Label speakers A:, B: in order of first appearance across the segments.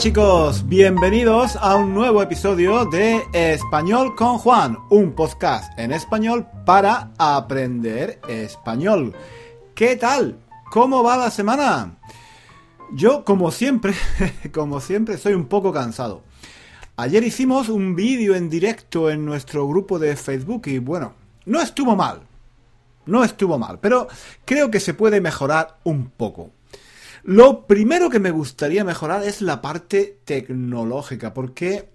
A: chicos, bienvenidos a un nuevo episodio de Español con Juan, un podcast en español para aprender español. ¿Qué tal? ¿Cómo va la semana? Yo, como siempre, como siempre, soy un poco cansado. Ayer hicimos un vídeo en directo en nuestro grupo de Facebook y bueno, no estuvo mal. No estuvo mal, pero creo que se puede mejorar un poco. Lo primero que me gustaría mejorar es la parte tecnológica, porque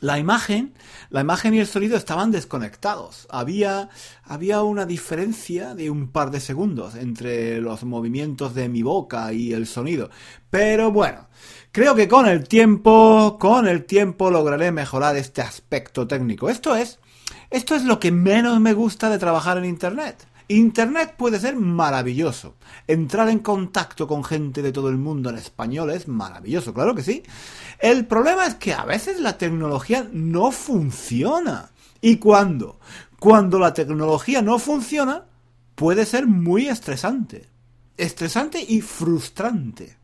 A: la imagen, la imagen y el sonido estaban desconectados. Había, había una diferencia de un par de segundos entre los movimientos de mi boca y el sonido. Pero bueno, creo que con el tiempo, con el tiempo lograré mejorar este aspecto técnico. Esto es, esto es lo que menos me gusta de trabajar en Internet. Internet puede ser maravilloso. Entrar en contacto con gente de todo el mundo en español es maravilloso, claro que sí. El problema es que a veces la tecnología no funciona. ¿Y cuándo? Cuando la tecnología no funciona, puede ser muy estresante. Estresante y frustrante.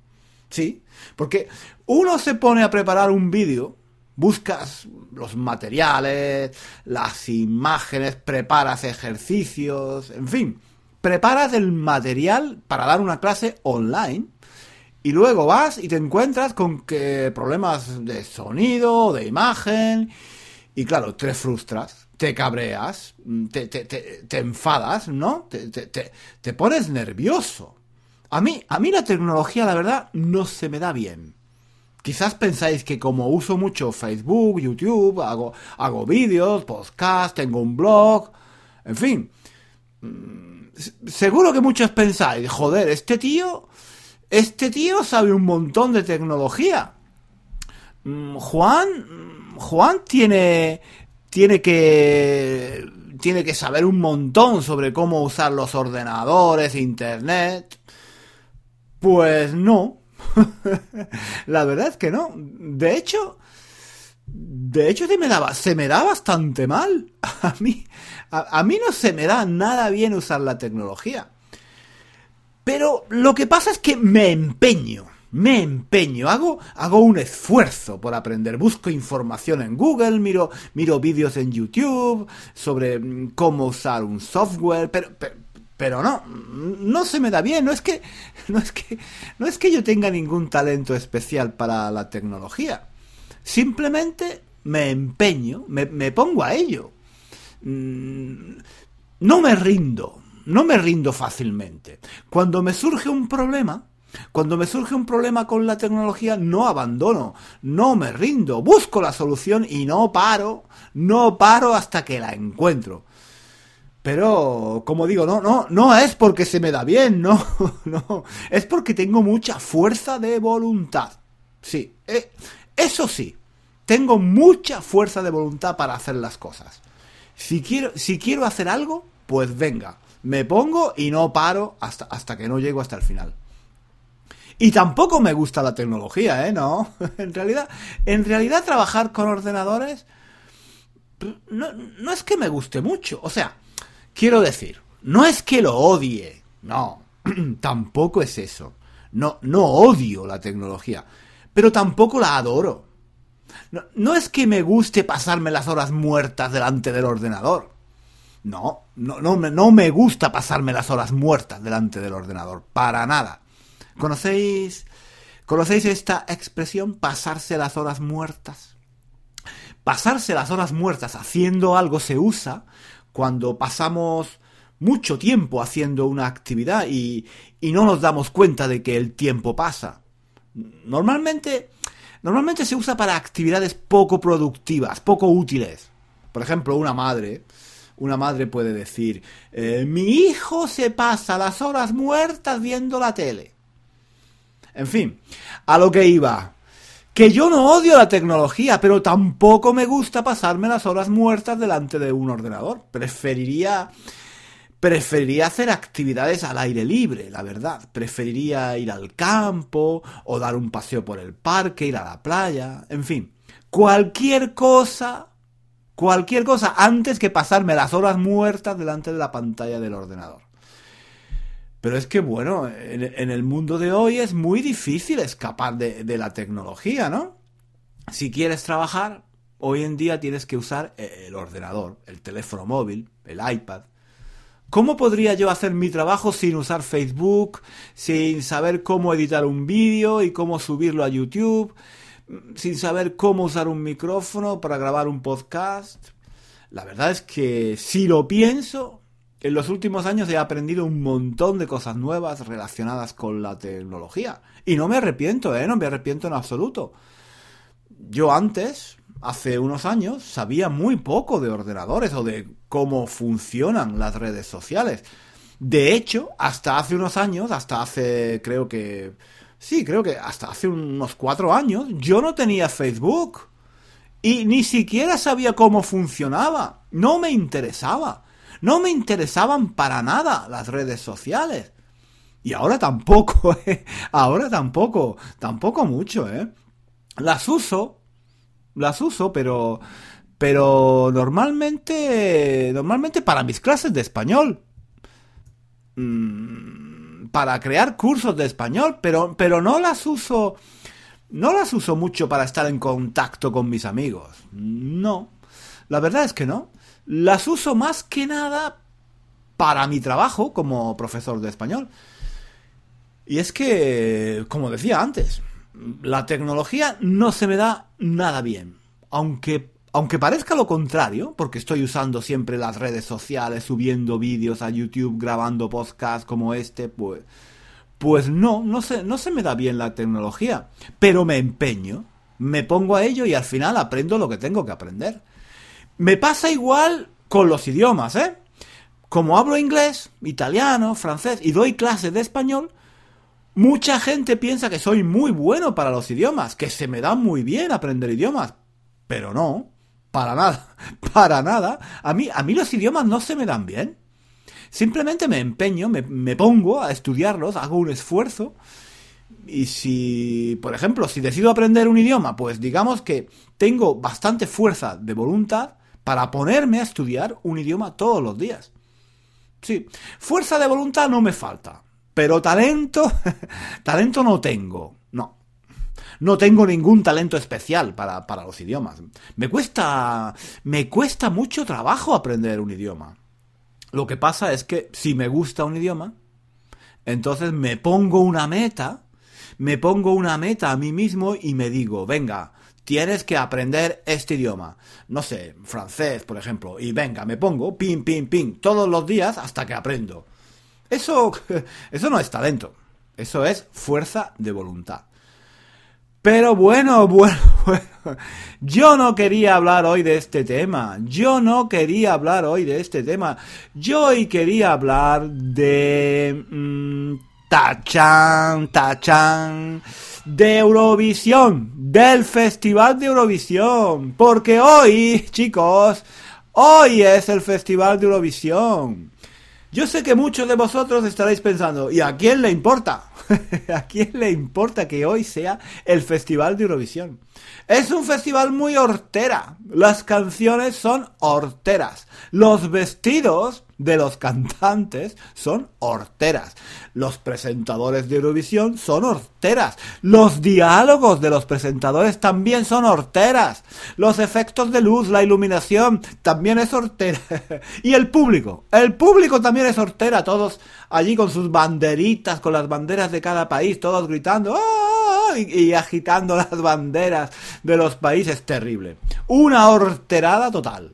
A: Sí, porque uno se pone a preparar un vídeo buscas los materiales, las imágenes, preparas ejercicios, en fin, preparas el material para dar una clase online y luego vas y te encuentras con que problemas de sonido, de imagen, y claro, te frustras, te cabreas, te, te, te, enfadas, ¿no? Te, pones nervioso. A mí, a mí la tecnología, la verdad, no se me da bien. Quizás pensáis que como uso mucho Facebook, YouTube, hago, hago vídeos, podcast, tengo un blog, en fin. Mm, seguro que muchos pensáis, joder, este tío, este tío sabe un montón de tecnología. Mm, Juan, mm, Juan tiene, tiene que, tiene que saber un montón sobre cómo usar los ordenadores, internet. Pues no, la verdad es que no. De hecho, de hecho se me da, se me da bastante mal. A mí, a, mí no se me da nada bien usar la tecnología. Pero lo que pasa es que me empeño, me empeño, hago, hago un esfuerzo por aprender, busco información en Google, miro, miro vídeos en YouTube sobre mm, cómo usar un software, pero, pero no, no se me da bien, no es que no es que no es que yo tenga ningún talento especial para la tecnología. Simplemente me empeño, me, pongo a ello. Mm, no me rindo, no me rindo fácilmente. Cuando me surge un problema, cuando me surge un problema con la tecnología, no abandono, no me rindo, busco la solución y no paro, no paro hasta que la encuentro. Pero, como digo, no, no, no es porque se me da bien, no, no, es porque tengo mucha fuerza de voluntad. Sí, eh, eso sí, tengo mucha fuerza de voluntad para hacer las cosas. Si quiero, si quiero hacer algo, pues venga, me pongo y no paro hasta, hasta que no llego hasta el final. Y tampoco me gusta la tecnología, ¿eh? No, en realidad, en realidad trabajar con ordenadores no, no es que me guste mucho, o sea, Quiero decir, no es que lo odie, no, tampoco es eso. No, no odio la tecnología, pero tampoco la adoro. No, es que me guste pasarme las horas muertas delante del ordenador. No, no, no, no me gusta pasarme las horas muertas delante del ordenador, para nada. ¿Conocéis, ¿Conocéis esta expresión, pasarse las horas muertas? Pasarse las horas muertas haciendo algo se usa cuando pasamos mucho tiempo haciendo una actividad y, no nos damos cuenta de que el tiempo pasa. Normalmente, normalmente se usa para actividades poco productivas, poco útiles. Por ejemplo, una madre, una madre puede decir, eh, mi hijo se pasa las horas muertas viendo la tele. En fin, a lo que iba que yo no odio la tecnología, pero tampoco me gusta pasarme las horas muertas delante de un ordenador. Preferiría preferiría hacer actividades al aire libre, la verdad. Preferiría ir al campo o dar un paseo por el parque, ir a la playa, en fin, cualquier cosa, cualquier cosa antes que pasarme las horas muertas delante de la pantalla del ordenador. Pero es que, bueno, en, el mundo de hoy es muy difícil escapar de, de la tecnología, ¿no? Si quieres trabajar, hoy en día tienes que usar el ordenador, el teléfono móvil, el iPad. ¿Cómo podría yo hacer mi trabajo sin usar Facebook, sin saber cómo editar un vídeo y cómo subirlo a YouTube, sin saber cómo usar un micrófono para grabar un podcast? La verdad es que si lo pienso, en los últimos años he aprendido un montón de cosas nuevas relacionadas con la tecnología. Y no me arrepiento, ¿eh? No me arrepiento en absoluto. Yo antes, hace unos años, sabía muy poco de ordenadores o de cómo funcionan las redes sociales. De hecho, hasta hace unos años, hasta hace, creo que... Sí, creo que hasta hace unos cuatro años, yo no tenía Facebook. Y ni siquiera sabía cómo funcionaba. No me interesaba. No me interesaban para nada las redes sociales. Y ahora tampoco, ¿eh? Ahora tampoco. Tampoco mucho, ¿eh? Las uso. Las uso, pero... Pero normalmente... Normalmente para mis clases de español. Mm, para crear cursos de español. Pero, pero no las uso no las uso mucho para estar en contacto con mis amigos. No. La verdad es que no. Las uso más que nada para mi trabajo como profesor de español. Y es que, como decía antes, la tecnología no se me da nada bien. Aunque, aunque parezca lo contrario, porque estoy usando siempre las redes sociales, subiendo vídeos a YouTube, grabando podcasts como este, pues pues no, no se, no se me da bien la tecnología, pero me empeño, me pongo a ello y al final aprendo lo que tengo que aprender. Me pasa igual con los idiomas, ¿eh? Como hablo inglés, italiano, francés y doy clases de español, mucha gente piensa que soy muy bueno para los idiomas, que se me da muy bien aprender idiomas, pero no, para nada, para nada. A mí, a mí los idiomas no se me dan bien. Simplemente me empeño, me, pongo a estudiarlos, hago un esfuerzo. Y si, por ejemplo, si decido aprender un idioma, pues digamos que tengo bastante fuerza de voluntad para ponerme a estudiar un idioma todos los días. Sí, fuerza de voluntad no me falta, pero talento, talento no tengo, no. No tengo ningún talento especial para, para los idiomas. Me cuesta, me cuesta mucho trabajo aprender un idioma. Lo que pasa es que si me gusta un idioma, entonces me pongo una meta, me pongo una meta a mí mismo y me digo, venga, tienes que aprender este idioma. No sé, francés, por ejemplo. Y venga, me pongo, pim, pim, pim, todos los días hasta que aprendo. Eso, eso no es talento. Eso es fuerza de voluntad. Pero bueno, bueno, bueno, yo no quería hablar hoy de este tema. Yo no quería hablar hoy de este tema. Yo hoy quería hablar de... Mmm, tachan, tachan. De Eurovisión. Del Festival de Eurovisión. Porque hoy, chicos, hoy es el Festival de Eurovisión. Yo sé que muchos de vosotros estaréis pensando, ¿y a quién le importa? ¿A quién le importa que hoy sea el Festival de Eurovisión? Es un festival muy hortera. Las canciones son horteras. Los vestidos de los cantantes son horteras. Los presentadores de Eurovisión son horteras. Los diálogos de los presentadores también son horteras. Los efectos de luz, la iluminación también es hortera. y el público. El público también es hortera. Todos allí con sus banderitas, con las banderas de cada país, todos gritando ¡Ah! y, y agitando las banderas de los países. Terrible. Una horterada total.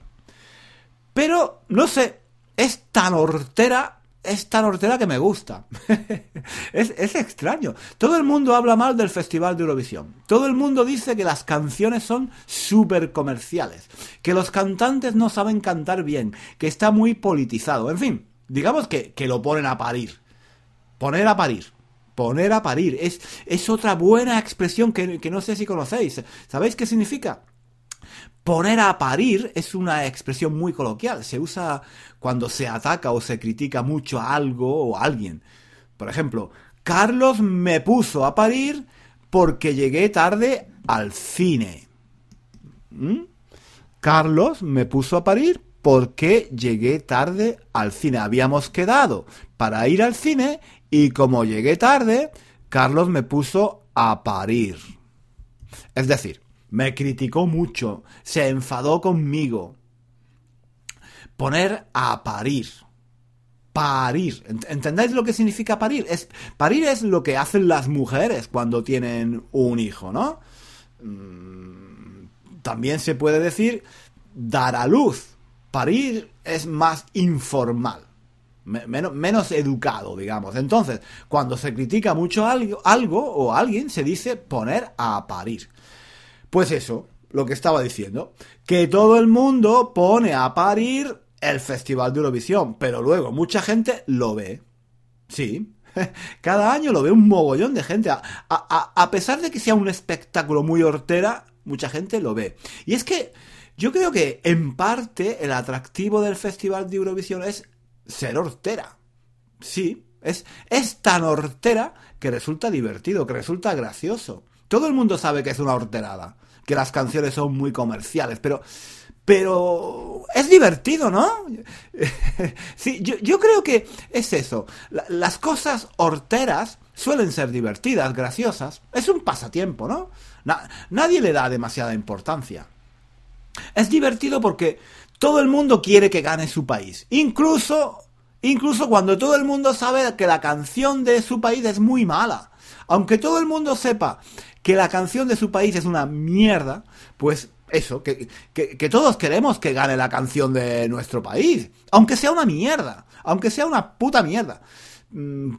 A: Pero, no sé, es tan hortera, es tan hortera que me gusta. es, es, extraño. Todo el mundo habla mal del Festival de Eurovisión. Todo el mundo dice que las canciones son súper comerciales, que los cantantes no saben cantar bien, que está muy politizado. En fin, digamos que, que lo ponen a parir. Poner a parir. Poner a parir. Es, es otra buena expresión que, que no sé si conocéis. ¿Sabéis qué significa? Poner a parir es una expresión muy coloquial. Se usa cuando se ataca o se critica mucho a algo o a alguien. Por ejemplo, Carlos me puso a parir porque llegué tarde al cine. ¿Mm? Carlos me puso a parir porque llegué tarde al cine. Habíamos quedado para ir al cine Y como llegué tarde, Carlos me puso a parir. Es decir, me criticó mucho, se enfadó conmigo. Poner a parir. Parir. ¿Entendéis lo que significa parir? Es, parir es lo que hacen las mujeres cuando tienen un hijo, ¿no? Mm, también se puede decir dar a luz. Parir es más informal menos, educado, digamos. Entonces, cuando se critica mucho algo, algo o alguien, se dice poner a parir. Pues eso, lo que estaba diciendo, que todo el mundo pone a parir el Festival de Eurovisión, pero luego mucha gente lo ve. Sí, cada año lo ve un mogollón de gente. A, a, pesar de que sea un espectáculo muy hortera, mucha gente lo ve. Y es que yo creo que en parte el atractivo del Festival de Eurovisión es ser hortera. Sí, es, es tan hortera que resulta divertido, que resulta gracioso. Todo el mundo sabe que es una horterada, que las canciones son muy comerciales, pero pero es divertido, ¿no? sí, yo, yo, creo que es eso. las cosas horteras suelen ser divertidas, graciosas. Es un pasatiempo, ¿no? nadie le da demasiada importancia. Es divertido porque todo el mundo quiere que gane su país. Incluso, incluso cuando todo el mundo sabe que la canción de su país es muy mala. Aunque todo el mundo sepa que la canción de su país es una mierda, pues eso, que, que, todos queremos que gane la canción de nuestro país. Aunque sea una mierda. Aunque sea una puta mierda. Mm,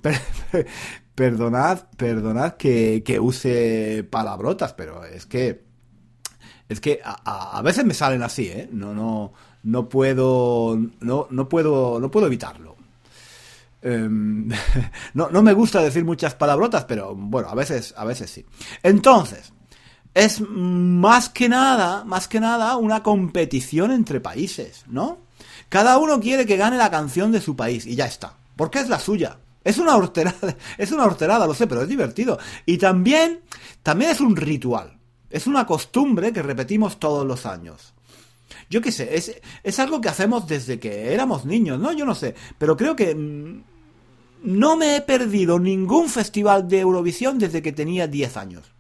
A: perdonad, perdonad que, que use palabrotas, pero es que es que a, a, veces me salen así, ¿eh? No, no, no puedo, no, no puedo, no puedo evitarlo. Em, no, no me gusta decir muchas palabrotas, pero bueno, a veces, a veces sí. Entonces, es más que nada, más que nada una competición entre países, ¿no? Cada uno quiere que gane la canción de su país y ya está. Porque es la suya. Es una horterada, es una horterada, lo sé, pero es divertido. Y también, también es un ritual. Es una costumbre que repetimos todos los años. Yo qué sé, es, es algo que hacemos desde que éramos niños, ¿no? Yo no sé, pero creo que mm, no me he perdido ningún festival de Eurovisión desde que tenía 10 años.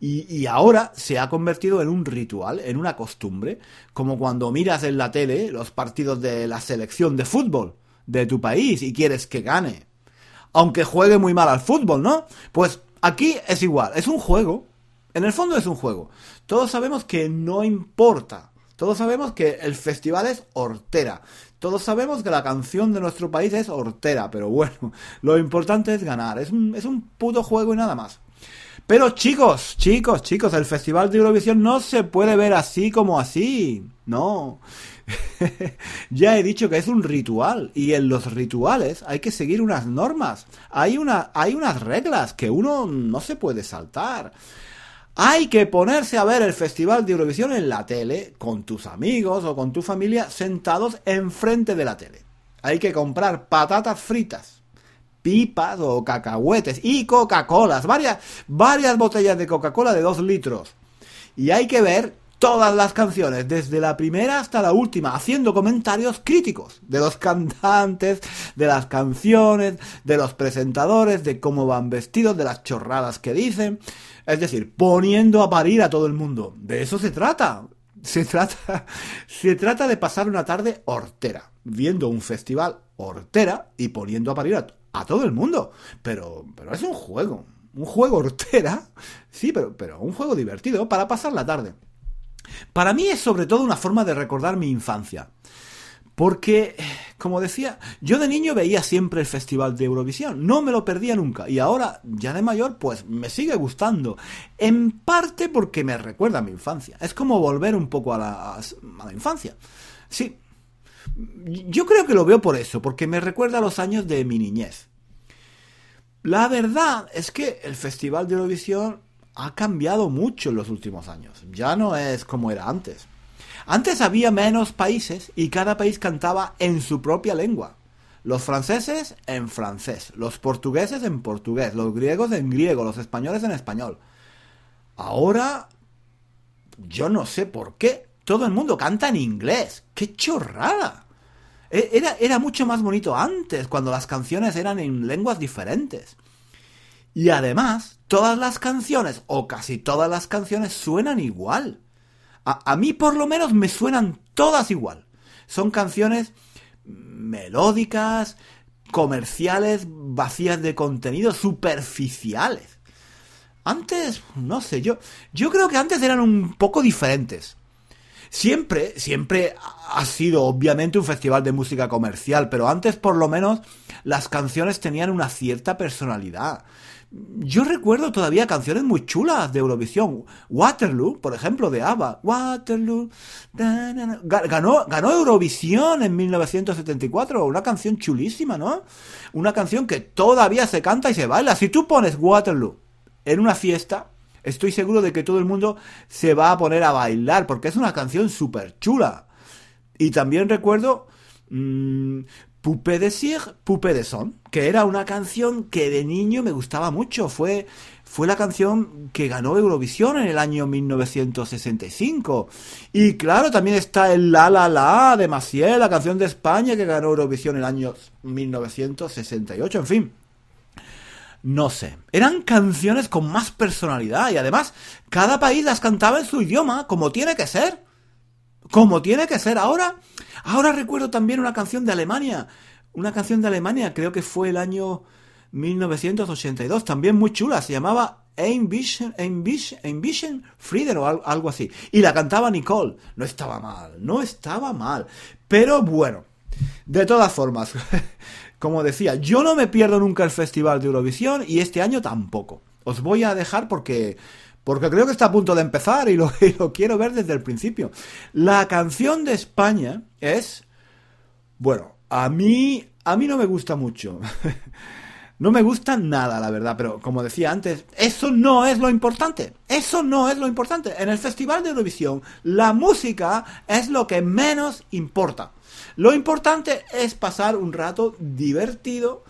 A: Y, y, ahora se ha convertido en un ritual, en una costumbre, como cuando miras en la tele los partidos de la selección de fútbol de tu país y quieres que gane. Aunque juegue muy mal al fútbol, ¿no? Pues aquí es igual, es un juego, en el fondo es un juego. Todos sabemos que no importa. Todos sabemos que el festival es hortera. Todos sabemos que la canción de nuestro país es hortera. Pero bueno, lo importante es ganar. Es un, es un puto juego y nada más. Pero chicos, chicos, chicos, el Festival de Eurovisión no se puede ver así como así. No. ya he dicho que es un ritual y en los rituales hay que seguir unas normas. Hay, una, hay unas reglas que uno no se puede saltar. Hay que ponerse a ver el Festival de Eurovisión en la tele, con tus amigos o con tu familia sentados enfrente de la tele. Hay que comprar patatas fritas, pipas o cacahuetes y Coca-Colas, varias, varias botellas de Coca-Cola de 2 litros. Y hay que ver todas las canciones, desde la primera hasta la última, haciendo comentarios críticos de los cantantes, de las canciones, de los presentadores, de cómo van vestidos, de las chorradas que dicen. Es decir, poniendo a parir a todo el mundo. De eso se trata. Se trata, se trata de pasar una tarde hortera, viendo un festival hortera y poniendo a parir a, todo el mundo. Pero, pero es un juego, un juego hortera, sí, pero, pero un juego divertido para pasar la tarde. Para mí es sobre todo una forma de recordar mi infancia. Porque, como decía, yo de niño veía siempre el Festival de Eurovisión, no me lo perdía nunca, y ahora, ya de mayor, pues me sigue gustando. En parte porque me recuerda a mi infancia. Es como volver un poco a la, a la infancia. Sí, yo creo que lo veo por eso, porque me recuerda a los años de mi niñez. La verdad es que el Festival de Eurovisión ha cambiado mucho en los últimos años. Ya no es como era antes. Antes había menos países y cada país cantaba en su propia lengua. Los franceses en francés, los portugueses en portugués, los griegos en griego, los españoles en español. Ahora, yo no sé por qué, todo el mundo canta en inglés. ¡Qué chorrada! E, era, era mucho más bonito antes, cuando las canciones eran en lenguas diferentes. Y además, todas las canciones, o casi todas las canciones, suenan igual. A, mí por lo menos me suenan todas igual. Son canciones melódicas, comerciales, vacías de contenido, superficiales. Antes, no sé, yo, yo creo que antes eran un poco diferentes. Siempre, siempre ha sido obviamente un festival de música comercial, pero antes por lo menos las canciones tenían una cierta personalidad. Yo recuerdo todavía canciones muy chulas de Eurovisión. Waterloo, por ejemplo, de ABBA. Waterloo. Ganó, ganó Eurovisión en 1974. Una canción chulísima, ¿no? Una canción que todavía se canta y se baila. Si tú pones Waterloo en una fiesta, estoy seguro de que todo el mundo se va a poner a bailar porque es una canción súper chula. Y también recuerdo mmm, Poupée de Cire, Poupée de Son, que era una canción que de niño me gustaba mucho. Fue, fue la canción que ganó Eurovisión en el año 1965. Y claro, también está el La La La de Maciel, la canción de España que ganó Eurovisión en el año 1968. En fin, no sé. Eran canciones con más personalidad y además cada país las cantaba en su idioma, como tiene que ser. Como tiene que ser. Ahora, ahora recuerdo también una canción de Alemania. Una canción de Alemania, creo que fue el año 1982, también muy chula, se llamaba Ambition, Ambition Freedom o algo así. Y la cantaba Nicole. No estaba mal, no estaba mal. Pero bueno, de todas formas, como decía, yo no me pierdo nunca el Festival de Eurovisión y este año tampoco. Os voy a dejar porque porque creo que está a punto de empezar y lo, quiero ver desde el principio. La canción de España es, bueno, a mí, a mí no me gusta mucho. No me gusta nada, la verdad, pero como decía antes, eso no es lo importante. Eso no es lo importante. En el Festival de Eurovisión, la música es lo que menos importa. Lo importante es pasar un rato divertido,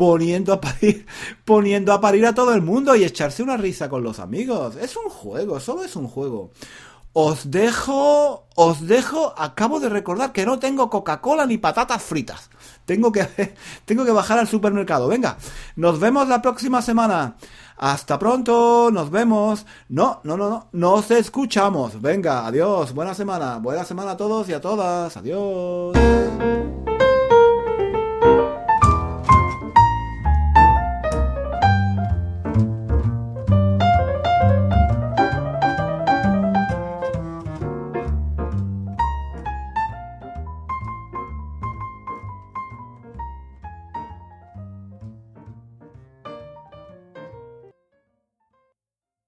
A: poniendo a parir, poniendo a parir a todo el mundo y echarse una risa con los amigos. Es un juego, solo es un juego. Os dejo, os dejo, acabo de recordar que no tengo Coca-Cola ni patatas fritas. Tengo que, tengo que bajar al supermercado. Venga, nos vemos la próxima semana. Hasta pronto, nos vemos. No, no, no, no, nos escuchamos. Venga, adiós, buena semana. Buena semana a todos y a todas. Adiós.